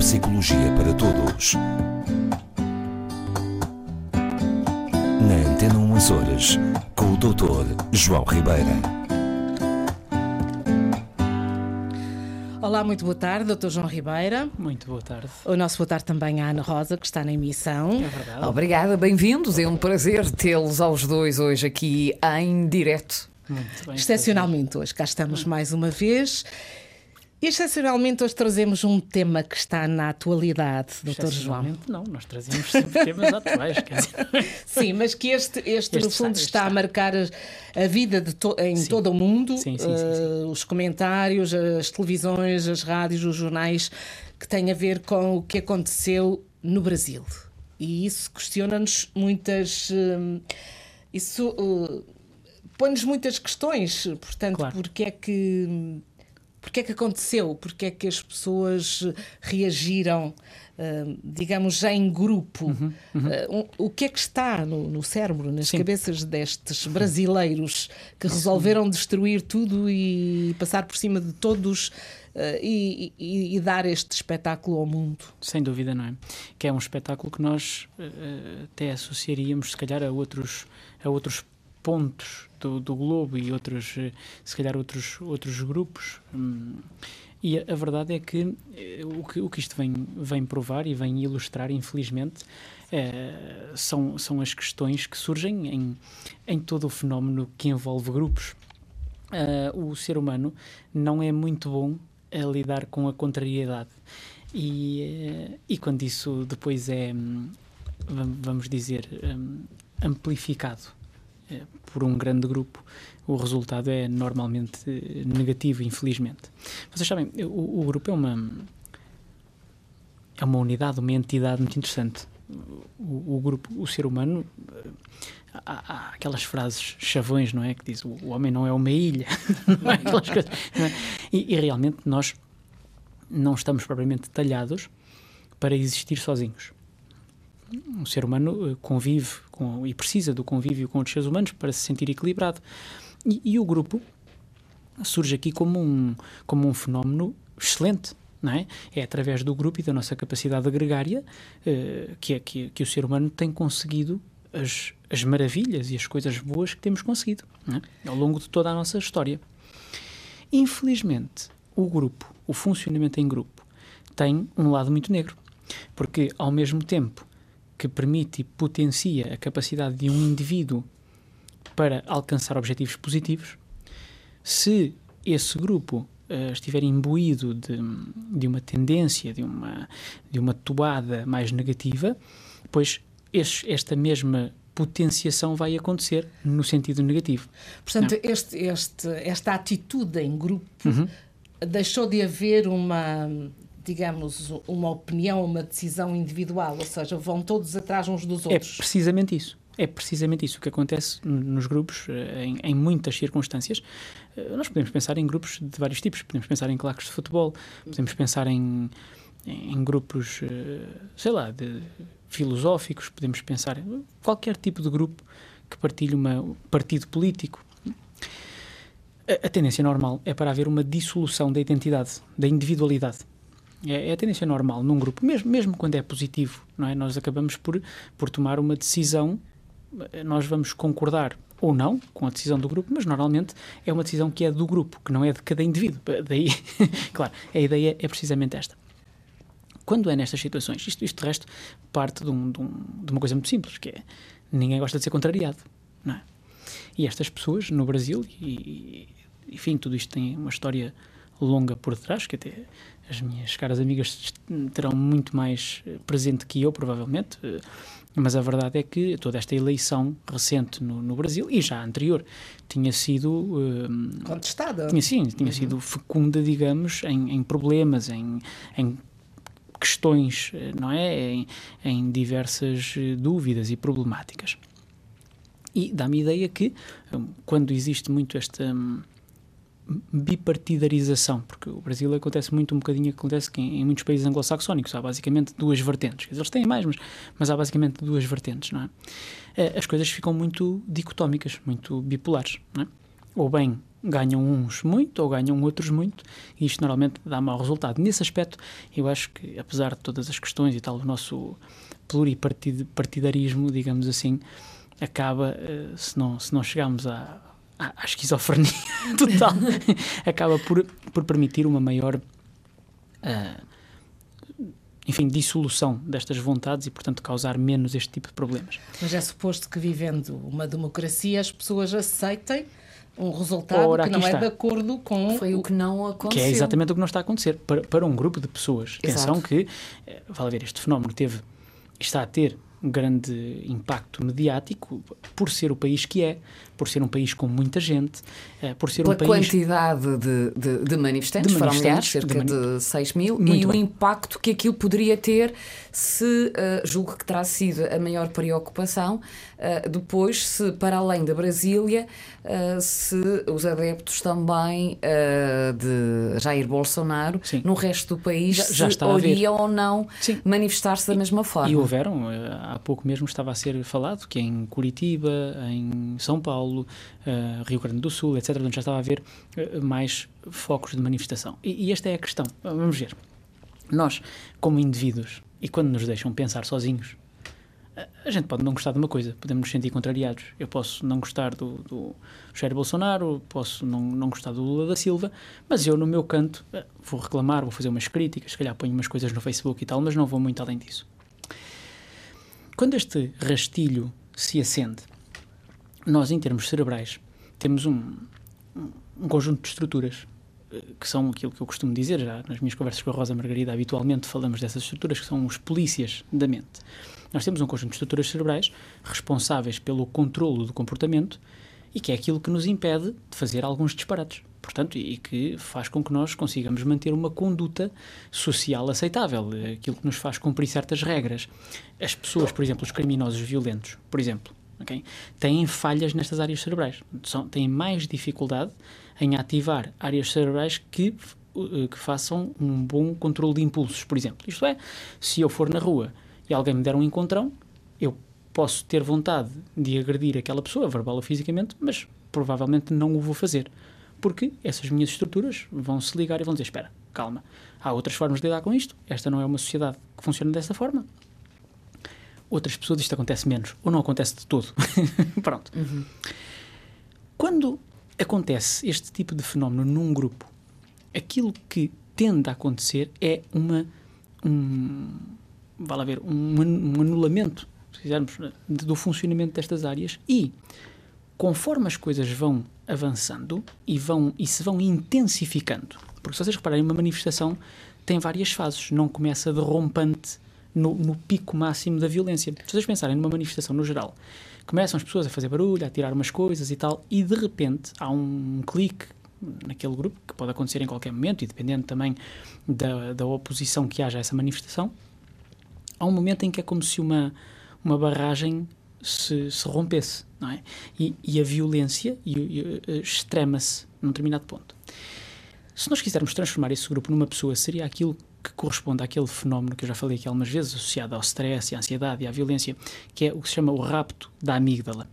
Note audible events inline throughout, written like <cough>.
Psicologia para Todos. Na Antena 1 Horas, com o Dr. João Ribeira. Olá, muito boa tarde, Dr. João Ribeira. Muito boa tarde. O nosso boa tarde também à Ana Rosa, que está na emissão. É verdade. Obrigada, bem-vindos. É um prazer tê-los aos dois hoje aqui em direto. Muito bem. Excepcionalmente hoje, cá estamos mais uma vez. E excepcionalmente hoje trazemos um tema que está na atualidade, Dr. João. Excepcionalmente, Não, nós trazemos sempre temas atuais. <laughs> Sim, mas que este, este, no Este fundo está- está a marcar a, vida to- em Sim. todo o mundo, Sim, sim, eh, os comentários, as televisões, as rádios, os jornais, que têm a ver com o que aconteceu no Brasil. E isso questiona-nos muitas. hum, isso hum, põe-nos muitas questões. Portanto, Claro. porque é que. Porque é que aconteceu? Porque é que as pessoas reagiram, hum, digamos, já em grupo? Uhum, Uh, um- o que é que está no, no cérebro, nas Sim. cabeças destes brasileiros que resolveram destruir tudo e passar por cima de todos uh, e, e- e dar este espetáculo ao mundo? sem dúvida, não é? Que é um espetáculo que nós eh, até associaríamos, se calhar, a outros, a outros pontos do, do globo e outros, eh, se calhar, outros, outros grupos. Hum, E a, a verdade é que, eh, o que o que isto vem, vem provar e vem ilustrar, infelizmente, eh, são, são as questões que surgem em, em todo o fenómeno que envolve grupos. Ah, o ser humano não é muito bom a lidar com a contrariedade. E, e quando isso depois é, hum, vam- vamos dizer, hum, amplificado por um grande grupo, o resultado é normalmente eh, negativo, infelizmente. Vocês sabem, o, o grupo é uma, é uma unidade, uma entidade muito interessante. O, o grupo, o ser humano, eh, há, há aquelas frases chavões, não é? Que diz o, o homem não é uma ilha, <laughs> não é? Aquelas coisas, é? E, e realmente nós não estamos propriamente talhados para existir sozinhos. O ser humano eh, convive com, e precisa do convívio com outros seres humanos para se sentir equilibrado. E, e o grupo surge aqui como um, como um fenómeno excelente. É? é através do grupo e da nossa capacidade agregária eh, que, é, que, que o ser humano tem conseguido as, as maravilhas e as coisas boas que temos conseguido é? ao longo de toda a nossa história. Infelizmente, o grupo, o funcionamento em grupo, tem um lado muito negro, porque ao mesmo tempo que permite e potencia a capacidade de um indivíduo para alcançar objetivos positivos, se esse grupo eh, estiver imbuído de, de uma tendência, de uma, de uma toada mais negativa, pois este- esta mesma potenciação vai acontecer no sentido negativo. Portanto, este, este, esta atitude em grupo Uhum. deixou de haver uma, digamos, uma opinião, uma decisão individual, ou seja, vão todos atrás uns dos É outros. precisamente isso. É precisamente isso que acontece nos grupos, eh, em, em muitas circunstâncias. Eh, Nós podemos pensar em grupos de vários tipos. Podemos pensar em claques de futebol, podemos pensar em, em grupos, eh, sei lá, de filosóficos, podemos pensar em qualquer tipo de grupo que partilhe uma, um partido político. A, a tendência normal é para haver uma dissolução da identidade, da individualidade. É, é a tendência normal num grupo, mesmo, mesmo quando é positivo, não é? Nós acabamos por, por tomar uma decisão, nós vamos concordar ou não com a decisão do grupo, mas normalmente é uma decisão que é do grupo, que não é de cada indivíduo. <laughs> Daí, claro, a ideia é precisamente esta. Quando é nestas situações, isto, isto de resto parte de, um- de um- de uma coisa muito simples, que é ninguém gosta de ser contrariado, não é? E estas pessoas no Brasil, e, enfim, tudo isto tem uma história longa por detrás, que até as minhas caras amigas terão muito mais eh, presente que eu, provavelmente, eh, mas a verdade é que toda esta eleição recente no, no Brasil, e já anterior, tinha sido eh, Contestada. tinha, sim, tinha sido fecunda, digamos, em, em problemas, em, em questões, não é? Em, em diversas dúvidas e problemáticas. E dá-me a ideia que, quando existe muito esta hum, bipartidarização, porque o Brasil acontece muito um bocadinho acontece que em, muitos países anglo-saxónicos, há basicamente duas vertentes. Eles têm mais, mas, mas há basicamente duas vertentes, não é? Eh, As coisas ficam muito dicotómicas, muito bipolares, não é? Ou bem ganham uns muito ou ganham outros muito, e isto normalmente dá mau resultado. Nesse aspecto, eu acho que, apesar de todas as questões e tal, o nosso pluripartidarismo, digamos assim, acaba, uh, se, não, se não chegarmos à, à, à esquizofrenia <laughs> total, acaba por, por permitir uma maior. Uh, enfim, dissolução destas vontades e, portanto, causar menos este tipo de problemas. Mas é suposto que, vivendo uma democracia, as pessoas aceitem um resultado Ora, que não é está. é de acordo com. Foi o que não aconteceu. Que é exatamente o que não está a acontecer. Para, para um grupo de pessoas. Exato. Atenção que, eh, vale ver, este fenómeno teve, está a ter um grande impacto mediático por ser o país que é, por ser um país com muita gente, uh, por ser Pela um país... quantidade de, de, de manifestantes, de foram milhares, cerca de, mani... de 6 mil, Muito e bem. o impacto que aquilo poderia ter se, uh, julgo que terá sido a maior preocupação, uh, depois se para além da Brasília, se os adeptos também de Jair Bolsonaro Sim. no resto do país já, já iriam ou não manifestar-se da mesma forma. E houveram, há pouco mesmo estava a ser falado que em Curitiba, em São Paulo, Paulo, uh, Rio Grande do Sul, etc. Onde já estava a haver uh, mais focos de manifestação. E, e esta é a questão. Vamos ver. Nós, como indivíduos, e quando nos deixam pensar sozinhos, a gente pode não gostar de uma coisa, podemos nos sentir contrariados. Eu posso não gostar do, do Jair Bolsonaro, posso não, não gostar do Lula da Silva, mas eu, no meu canto, eh, vou reclamar, vou fazer umas críticas, se calhar ponho umas coisas no Facebook e tal, mas não vou muito além disso. Quando este rastilho se acende nós, em termos cerebrais, temos um, um conjunto de estruturas eh, que são aquilo que eu costumo dizer já nas minhas conversas com a Rosa Margarida, habitualmente falamos dessas estruturas que são os polícias da mente. Nós temos um conjunto de estruturas cerebrais responsáveis pelo controlo do comportamento e que é aquilo que nos impede de fazer alguns disparates. Portanto, e que faz com que nós consigamos manter uma conduta social aceitável, eh, aquilo que nos faz cumprir certas regras. As pessoas, por exemplo, os criminosos violentos, por exemplo, okay? têm falhas nestas áreas cerebrais. São, têm mais dificuldade em ativar áreas cerebrais que, uh, que façam um bom controle de impulsos, por exemplo. Isto é, se eu for na rua e alguém me der um encontrão, eu posso ter vontade de agredir aquela pessoa, verbal ou fisicamente, mas provavelmente não o vou fazer. Porque essas minhas estruturas vão se ligar e vão dizer: espera, calma, há outras formas de lidar com isto, esta não é uma sociedade que funciona dessa forma, outras pessoas isto acontece menos, ou não acontece de todo. <laughs> Pronto. Uhum. Quando acontece este tipo de fenómeno num grupo, aquilo que tende a acontecer é uma. Um, vale haver um, um anulamento, se quisermos, do funcionamento destas áreas e conforme as coisas vão avançando e, vão, e se vão intensificando, porque se vocês repararem, uma manifestação tem várias fases, não começa de rompante no, no, pico máximo da violência. Se vocês pensarem numa manifestação no geral, começam as pessoas a fazer barulho, a tirar umas coisas e tal, e de repente há um clique naquele grupo, que pode acontecer em qualquer momento, e dependendo também da, da oposição que haja a essa manifestação, há um momento em que é como se uma, uma barragem se, se rompesse, não é? E, e a violência eh, extrema-se num determinado ponto. Se nós quisermos transformar esse grupo numa pessoa, seria aquilo que corresponde àquele fenómeno que eu já falei aqui algumas vezes, associado ao stress, à ansiedade e à violência, que é o que se chama o rapto da amígdala.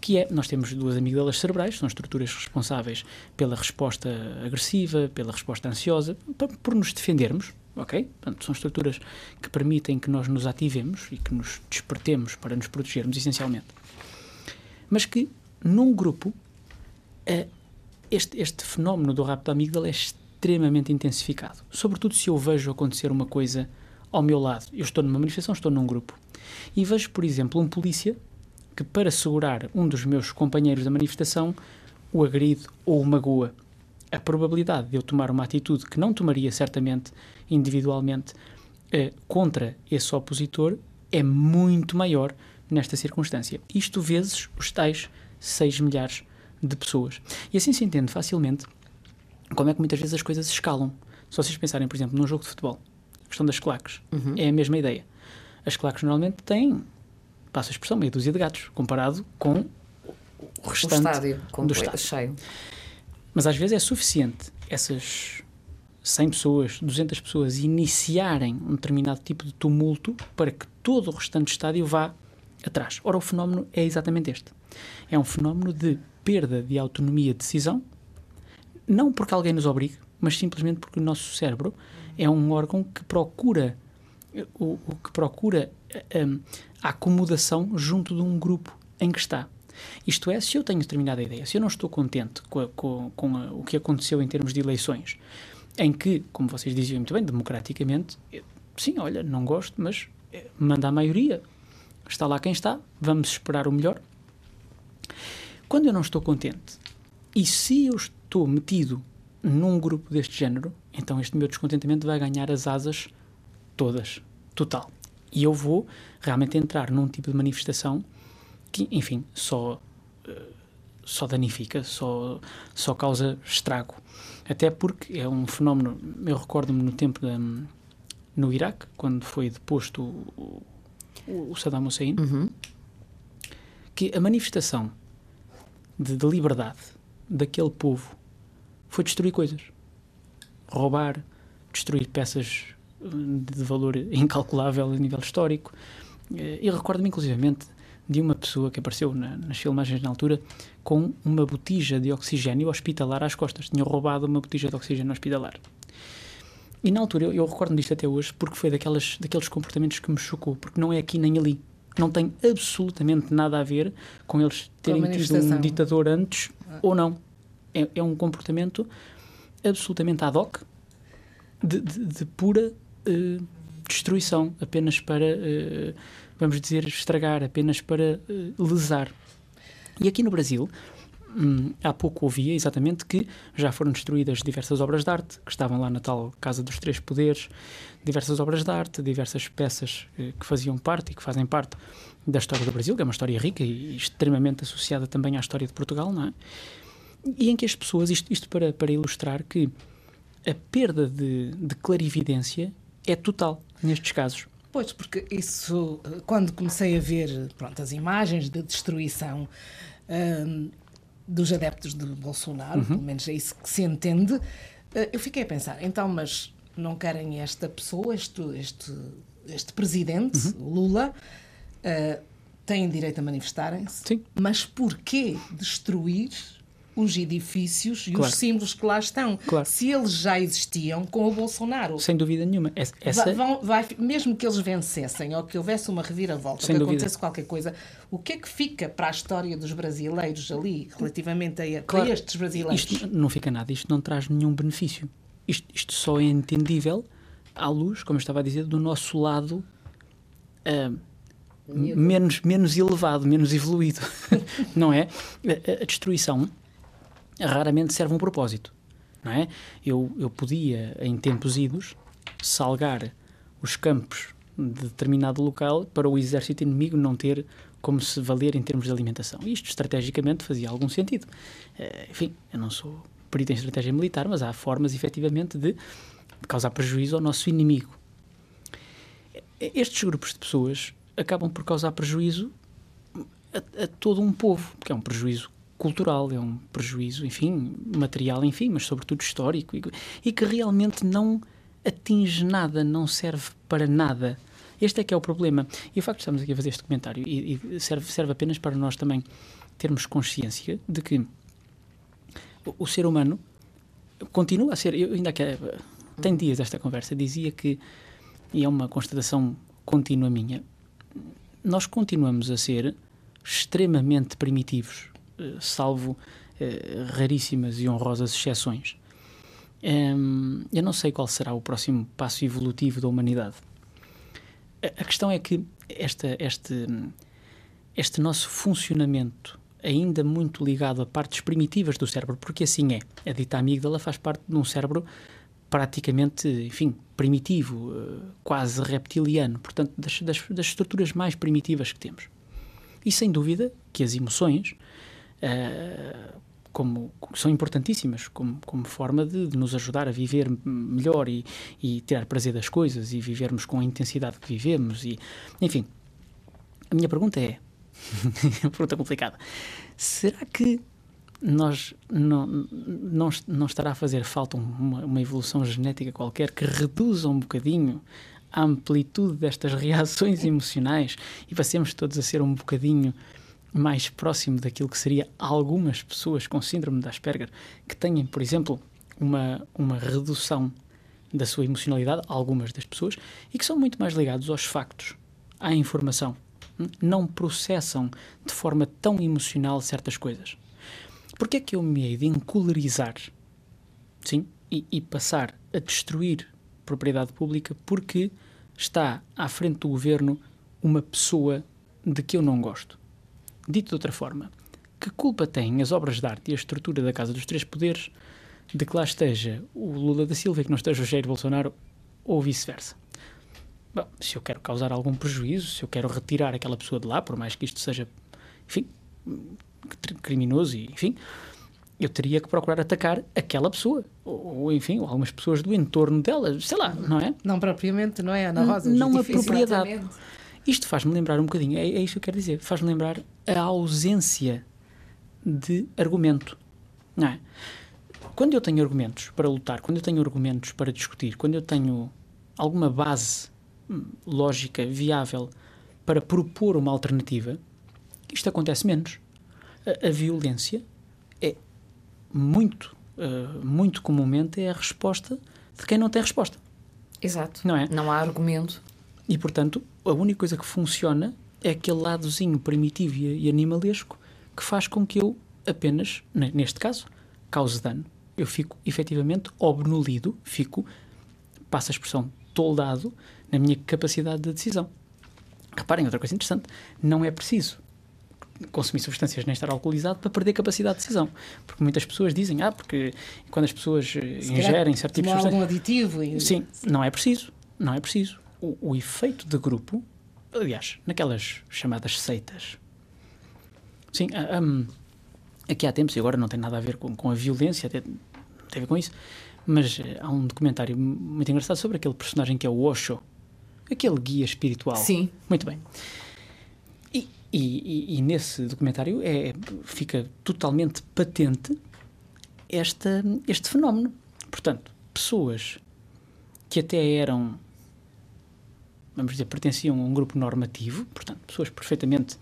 Que é, nós temos duas amígdalas cerebrais, são estruturas responsáveis pela resposta agressiva, pela resposta ansiosa, por nos defendermos, ok? Portanto, são estruturas que permitem que nós nos ativemos e que nos despertemos para nos protegermos, essencialmente. Mas que, num grupo, eh, este, este fenómeno do rapto da amígdala é extremamente intensificado. Sobretudo se eu vejo acontecer uma coisa ao meu lado. Eu estou numa manifestação, estou num grupo. E vejo, por exemplo, um polícia que, para segurar um dos meus companheiros da manifestação, o agride ou o magoa. A probabilidade de eu tomar uma atitude que não tomaria certamente individualmente eh, contra esse opositor é muito maior nesta circunstância. Isto vezes os tais 6 milhares de pessoas. E assim se entende facilmente como é que muitas vezes as coisas escalam. Se vocês pensarem, por exemplo, num jogo de futebol, a questão das claques, uhum. é a mesma ideia. As claques normalmente têm, passo a expressão, meia dúzia de gatos, comparado com o restante o estádio, do estádio. cheio. Mas às vezes é suficiente essas 100 pessoas, 200 pessoas iniciarem um determinado tipo de tumulto para que todo o restante estádio vá atrás. Ora, o fenómeno é exatamente este. É um fenómeno de perda de autonomia de decisão não porque alguém nos obrigue, mas simplesmente porque o nosso cérebro é um órgão que procura o, o que procura um, a acomodação junto de um grupo em que está. Isto é, se eu tenho determinada ideia, se eu não estou contente com, a, com, com a, o que aconteceu em termos de eleições, em que, como vocês diziam muito bem, democraticamente, sim, olha, não gosto, mas eh, manda a maioria, está lá quem está, vamos esperar o melhor. Quando eu não estou contente, e se eu estou metido num grupo deste género, então este meu descontentamento vai ganhar as asas todas, total. E eu vou realmente entrar num tipo de manifestação que, enfim, só, eh, só danifica, só, só causa estrago. Até porque é um fenómeno, eu recordo-me no tempo da, no Iraque, quando foi deposto o, o, o Saddam Hussein, uhum. que a manifestação de, de liberdade daquele povo foi destruir coisas. Roubar, destruir peças de valor incalculável a nível histórico. Eh, e recordo-me, inclusivamente, de uma pessoa que apareceu na, nas filmagens na altura com uma botija de oxigênio hospitalar às costas. Tinha roubado uma botija de oxigênio hospitalar. E na altura, eu, eu recordo-me disto até hoje, porque foi daquelas, daqueles comportamentos que me chocou, porque não é aqui nem ali. Não tem absolutamente nada a ver com eles terem com tido um ditador antes ah. ou não. É, é, um comportamento absolutamente ad hoc, de, de, de pura uh, destruição, apenas para, uh, vamos dizer, estragar, apenas para uh, lesar. E aqui no Brasil, hum, há pouco ouvia exatamente que já foram destruídas diversas obras de arte, que estavam lá na tal Casa dos Três Poderes, diversas obras de arte, diversas peças que faziam parte e que fazem parte da história do Brasil, que é uma história rica e extremamente associada também à história de Portugal, não é? E em que as pessoas, isto, isto para, para ilustrar que a perda de, de clarividência é total nestes casos. Pois, porque isso, quando comecei a ver pronto, as imagens de destruição hum, dos adeptos de Bolsonaro, uhum. pelo menos é isso que se entende, eh, eu fiquei a pensar, então, mas não querem esta pessoa, este, este, este presidente, uhum. Lula, uh, têm direito a manifestarem-se, mas porquê destruir os edifícios e claro. os símbolos que lá estão. Claro. Se eles já existiam com o Bolsonaro. Sem dúvida nenhuma. Essa... Vão, vai, mesmo que eles vencessem ou que houvesse uma reviravolta, Sem ou que dúvida. acontecesse qualquer coisa, o que é que fica para a história dos brasileiros ali, relativamente a, claro. estes brasileiros? Isto não fica nada, isto não traz nenhum benefício. Isto, isto só é entendível à luz, como eu estava a dizer, do nosso lado. Uh, menos, menos elevado, menos evoluído, <laughs> não é? A, a destruição raramente serve um propósito. Não é? eu, eu podia, em tempos idos, salgar os campos de determinado local para o exército inimigo não ter como se valer em termos de alimentação. Isto estrategicamente fazia algum sentido. Uh, enfim, eu não sou perito em estratégia militar, mas há formas efetivamente de causar prejuízo ao nosso inimigo. Estes grupos de pessoas acabam por causar prejuízo a, a todo um povo, porque é um prejuízo cultural, é um prejuízo, enfim, material, enfim, mas sobretudo histórico e, que realmente não atinge nada, não serve para nada. Este é que é o problema. E o facto de estarmos aqui a fazer este comentário e, e serve, serve apenas para nós também termos consciência de que o, o ser humano continua a ser. Eu ainda que tem dias esta conversa dizia que e é uma constatação contínua minha. Nós continuamos a ser extremamente primitivos eh, salvo eh, raríssimas e honrosas exceções. Um, eu não sei qual será o próximo passo evolutivo da humanidade. A, questão é que esta, este, este nosso funcionamento, ainda muito ligado a partes primitivas do cérebro, porque assim é, a dita amígdala faz parte de um cérebro praticamente, enfim, primitivo, eh, quase reptiliano, portanto, das, das, das estruturas mais primitivas que temos. E sem dúvida que as emoções como, são importantíssimas como, como forma de, de, nos ajudar a viver melhor e, e tirar prazer das coisas e vivermos com a intensidade que vivemos. E, enfim, a minha pergunta é: <laughs> pergunta complicada. Será que nós não, não, não estará a fazer falta uma, uma evolução genética qualquer que reduza um bocadinho a amplitude destas reações emocionais e passemos todos a ser um bocadinho mais próximo daquilo que seria algumas pessoas com síndrome de Asperger que tenham, por exemplo, uma, uma redução da sua emocionalidade, algumas das pessoas, e que são muito mais ligados aos factos, à informação. Não processam de forma tão emocional certas coisas. Porquê é que eu me hei de encolerizar, sim, e, e passar a destruir propriedade pública porque está à frente do governo uma pessoa de que eu não gosto? Dito de outra forma, que culpa têm as obras de arte e a estrutura da Casa dos Três Poderes de que lá esteja o Lula da Silva e que não esteja o Jair Bolsonaro ou vice-versa? Bom, se eu quero causar algum prejuízo, se eu quero retirar aquela pessoa de lá, por mais que isto seja, enfim, criminoso e, enfim, eu teria que procurar atacar aquela pessoa, ou, ou, enfim, ou algumas pessoas do entorno dela, sei lá, não é? Não propriamente, não é, Ana Rosa? Não a propriedade. Isto faz-me lembrar um bocadinho, é, é isso que eu quero dizer, faz-me lembrar a ausência de argumento, não é? Quando eu tenho argumentos para lutar, quando eu tenho argumentos para discutir, quando eu tenho alguma base hum, lógica viável para propor uma alternativa, isto acontece menos. A, a violência é muito, uh, muito comumente é a resposta de quem não tem resposta. Exato. Não é? Não há argumento. E, portanto, a única coisa que funciona é aquele ladozinho primitivo e animalesco que faz com que eu apenas, neste caso, cause dano. Eu fico efetivamente obnulido, fico, passa a expressão, toldado na minha capacidade de decisão. Reparem, outra coisa interessante, não é preciso consumir substâncias nem estar alcoolizado para perder capacidade de decisão. Porque muitas pessoas dizem, ah, porque quando as pessoas eh, Se ingerem certo tipo de substância... algum aditivo e... Sim, não é preciso, não é preciso. O, o efeito de grupo, aliás, naquelas chamadas seitas, sim, um, aqui há tempos, e agora não tem nada a ver com, com a violência, até tem a ver com isso, mas eh, há um documentário muito engraçado sobre aquele personagem que é o Osho, aquele guia espiritual. Sim. Muito bem. E, e, e, nesse documentário é, fica totalmente patente esta, este fenómeno. Portanto, pessoas que até eram, vamos dizer, pertenciam a um grupo normativo, portanto, pessoas perfeitamente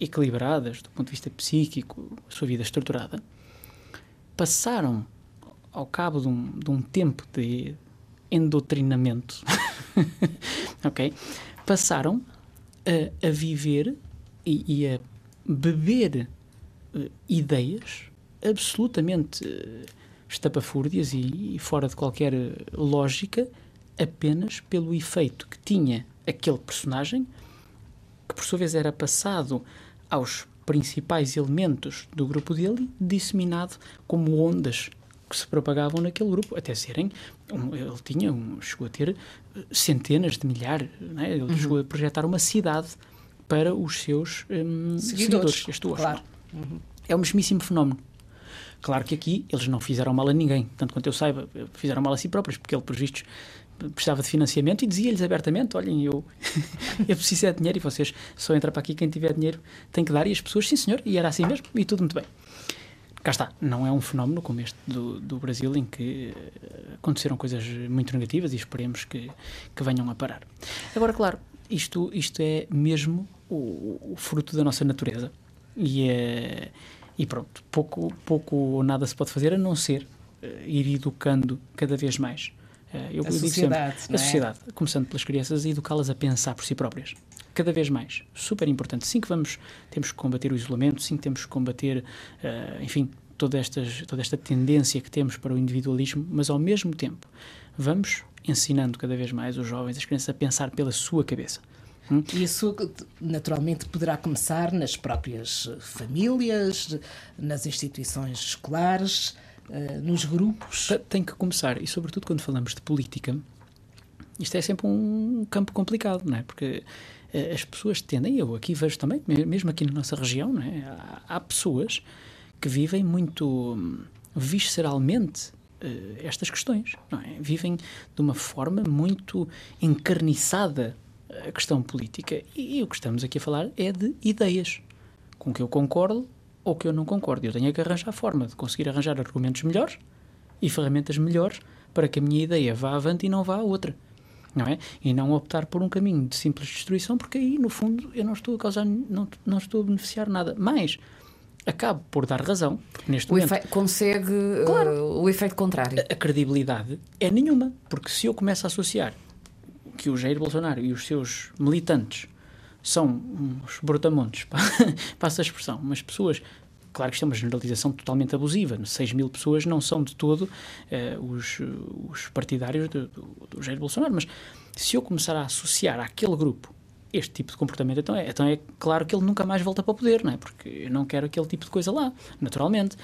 equilibradas do ponto de vista psíquico, a sua vida estruturada, passaram ao cabo de um, de um tempo de endoctrinamento, <laughs> ok? Passaram a, a viver e, e, a beber uh, ideias absolutamente uh, estapafúrdias e, e, fora de qualquer lógica apenas pelo efeito que tinha aquele personagem, que por sua vez era passado aos principais elementos do grupo dele, disseminado como ondas que se propagavam naquele grupo, até serem. Um, ele tinha, um, chegou a ter eh, centenas de milhares, né? ele uhum. chegou a projetar uma cidade para os seus um, seguidores. seguidores. Claro. Uhum. É um mesmíssimo fenómeno. Claro que aqui eles não fizeram mal a ninguém, tanto quanto eu saiba, fizeram mal a si próprios, porque ele, por vistos, precisava de financiamento e dizia-lhes abertamente: Olhem, eu, <laughs> eu preciso de dinheiro e vocês só entra para aqui quem tiver dinheiro tem que dar. E as pessoas, sim senhor, e era assim mesmo, e tudo muito bem cá está, não é um fenómeno como este do, do Brasil em que eh, aconteceram coisas muito negativas e esperemos que, que venham a parar. Agora, claro, isto, isto é mesmo o, o fruto da nossa natureza e, é, e pronto, pouco, pouco ou nada se pode fazer a não ser uh, ir educando cada vez mais. Uh, eu, a sociedade, sempre, a sociedade, começando pelas crianças e educá-las a pensar por si próprias cada vez mais. Super importante. Sim que vamos, temos que combater o isolamento, sim que temos que combater, uh, enfim, toda, estas, toda esta tendência que temos para o individualismo, mas ao mesmo tempo vamos ensinando cada vez mais os jovens, as crianças a pensar pela sua cabeça. Hum? Isso naturalmente poderá começar nas próprias famílias, nas instituições escolares, uh, nos grupos. Tem que começar, e sobretudo quando falamos de política, isto é sempre um campo complicado, não é? Porque eh, as pessoas tendem, eu aqui vejo também, mesmo aqui na nossa região, não é? há, pessoas que vivem muito hum, visceralmente uh, estas questões, não é? Vivem de uma forma muito encarniçada a questão política. E, o que estamos aqui a falar é de ideias com que eu concordo ou que eu não concordo. Eu tenho que arranjar a forma de conseguir arranjar argumentos melhores e ferramentas melhores para que a minha ideia vá avante e não vá a outra. não é? E não optar por um caminho de simples destruição, porque aí, no fundo, eu não estou a causar, não, não estou a beneficiar nada. Mas acabo por dar razão, neste o momento... consegue claro, uh, o efeito contrário. A, a, credibilidade é nenhuma, porque se eu começo a associar que o Jair Bolsonaro e os seus militantes são uns brutamontes, passa <laughs> a expressão, umas pessoas Claro que isto é uma generalização totalmente abusiva. 6 mil pessoas não são de todo uh, os, os, partidários do, do Jair Bolsonaro. Mas se eu começar a associar àquele grupo este tipo de comportamento, então é, então é claro que ele nunca mais volta para o poder, não é? Porque eu não quero aquele tipo de coisa lá, naturalmente.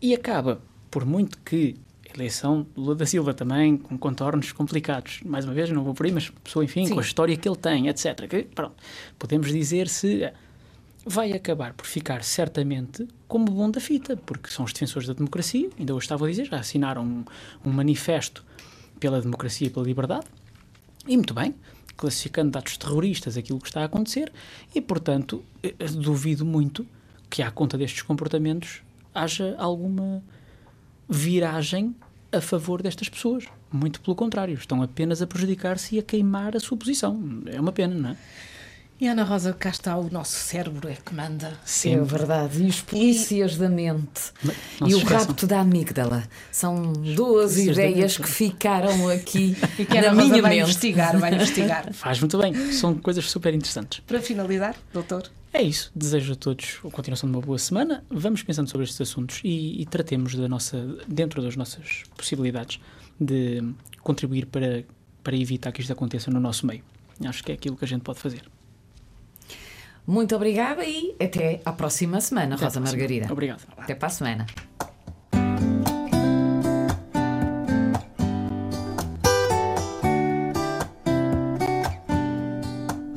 E acaba, por muito que eleição do Lula da Silva também, com contornos complicados, mais uma vez, não vou por aí, mas pessoa, enfim, Sim. com a história que ele tem, etc. Que, pronto, podemos dizer se vai acabar por ficar certamente como bom da fita, porque são os defensores da democracia, ainda hoje estava a dizer, já assinaram um, um manifesto pela democracia e pela liberdade, e muito bem, classificando dados terroristas aquilo que está a acontecer, e portanto eh, duvido muito que à conta destes comportamentos haja alguma viragem a favor destas pessoas. Muito pelo contrário, estão apenas a prejudicar-se e a queimar a sua posição. É uma pena, não é? E Ana Rosa, cá está o nosso cérebro é que manda. Sim, é verdade. E os polícias e... da mente. Não e o rapto da amígdala. São duas ideias que ficaram aqui <laughs> e que na Ana minha Rosa vai investigar, vai investigar. Faz muito bem. São coisas super interessantes. Para finalizar, doutor. É isso. Desejo a todos a continuação de uma boa semana. Vamos pensando sobre estes assuntos e, e tratemos da nossa, dentro das nossas possibilidades de contribuir para, para evitar que isto aconteça no nosso meio. Acho que é aquilo que a gente pode fazer. Muito obrigada e até à próxima semana, até Rosa Margarida. Obrigado. Até para a semana.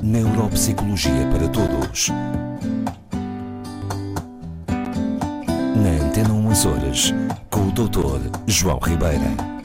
Neuropsicologia para Todos. Na Antena 1 Horas, com o Dr. João Ribeira.